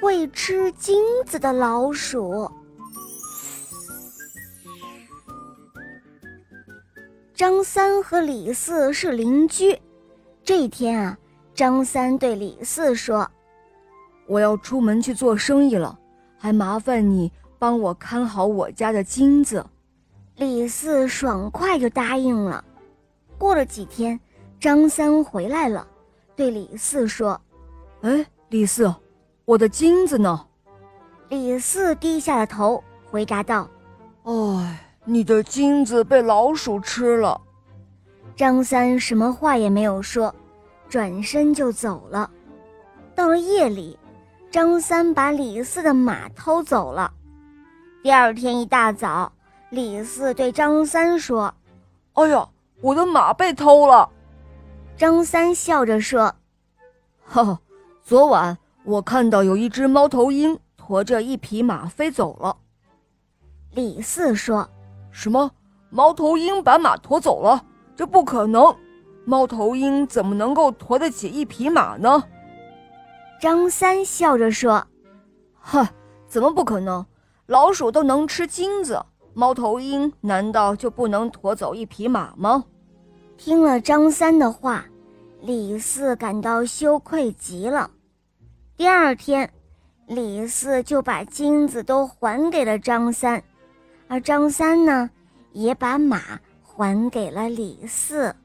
会吃金子的老鼠。张三和李四是邻居。这一天啊，张三对李四说：“我要出门去做生意了，还麻烦你帮我看好我家的金子。”李四爽快就答应了。过了几天，张三回来了，对李四说：“哎，李四，我的金子呢？”李四低下了头，回答道：“哎。”你的金子被老鼠吃了，张三什么话也没有说，转身就走了。到了夜里，张三把李四的马偷走了。第二天一大早，李四对张三说：“哎呀，我的马被偷了。”张三笑着说：“哈哈，昨晚我看到有一只猫头鹰驮着一匹马飞走了。”李四说。什么？猫头鹰把马驮走了？这不可能！猫头鹰怎么能够驮得起一匹马呢？张三笑着说：“哼，怎么不可能？老鼠都能吃金子，猫头鹰难道就不能驮走一匹马吗？”听了张三的话，李四感到羞愧极了。第二天，李四就把金子都还给了张三。而张三呢，也把马还给了李四。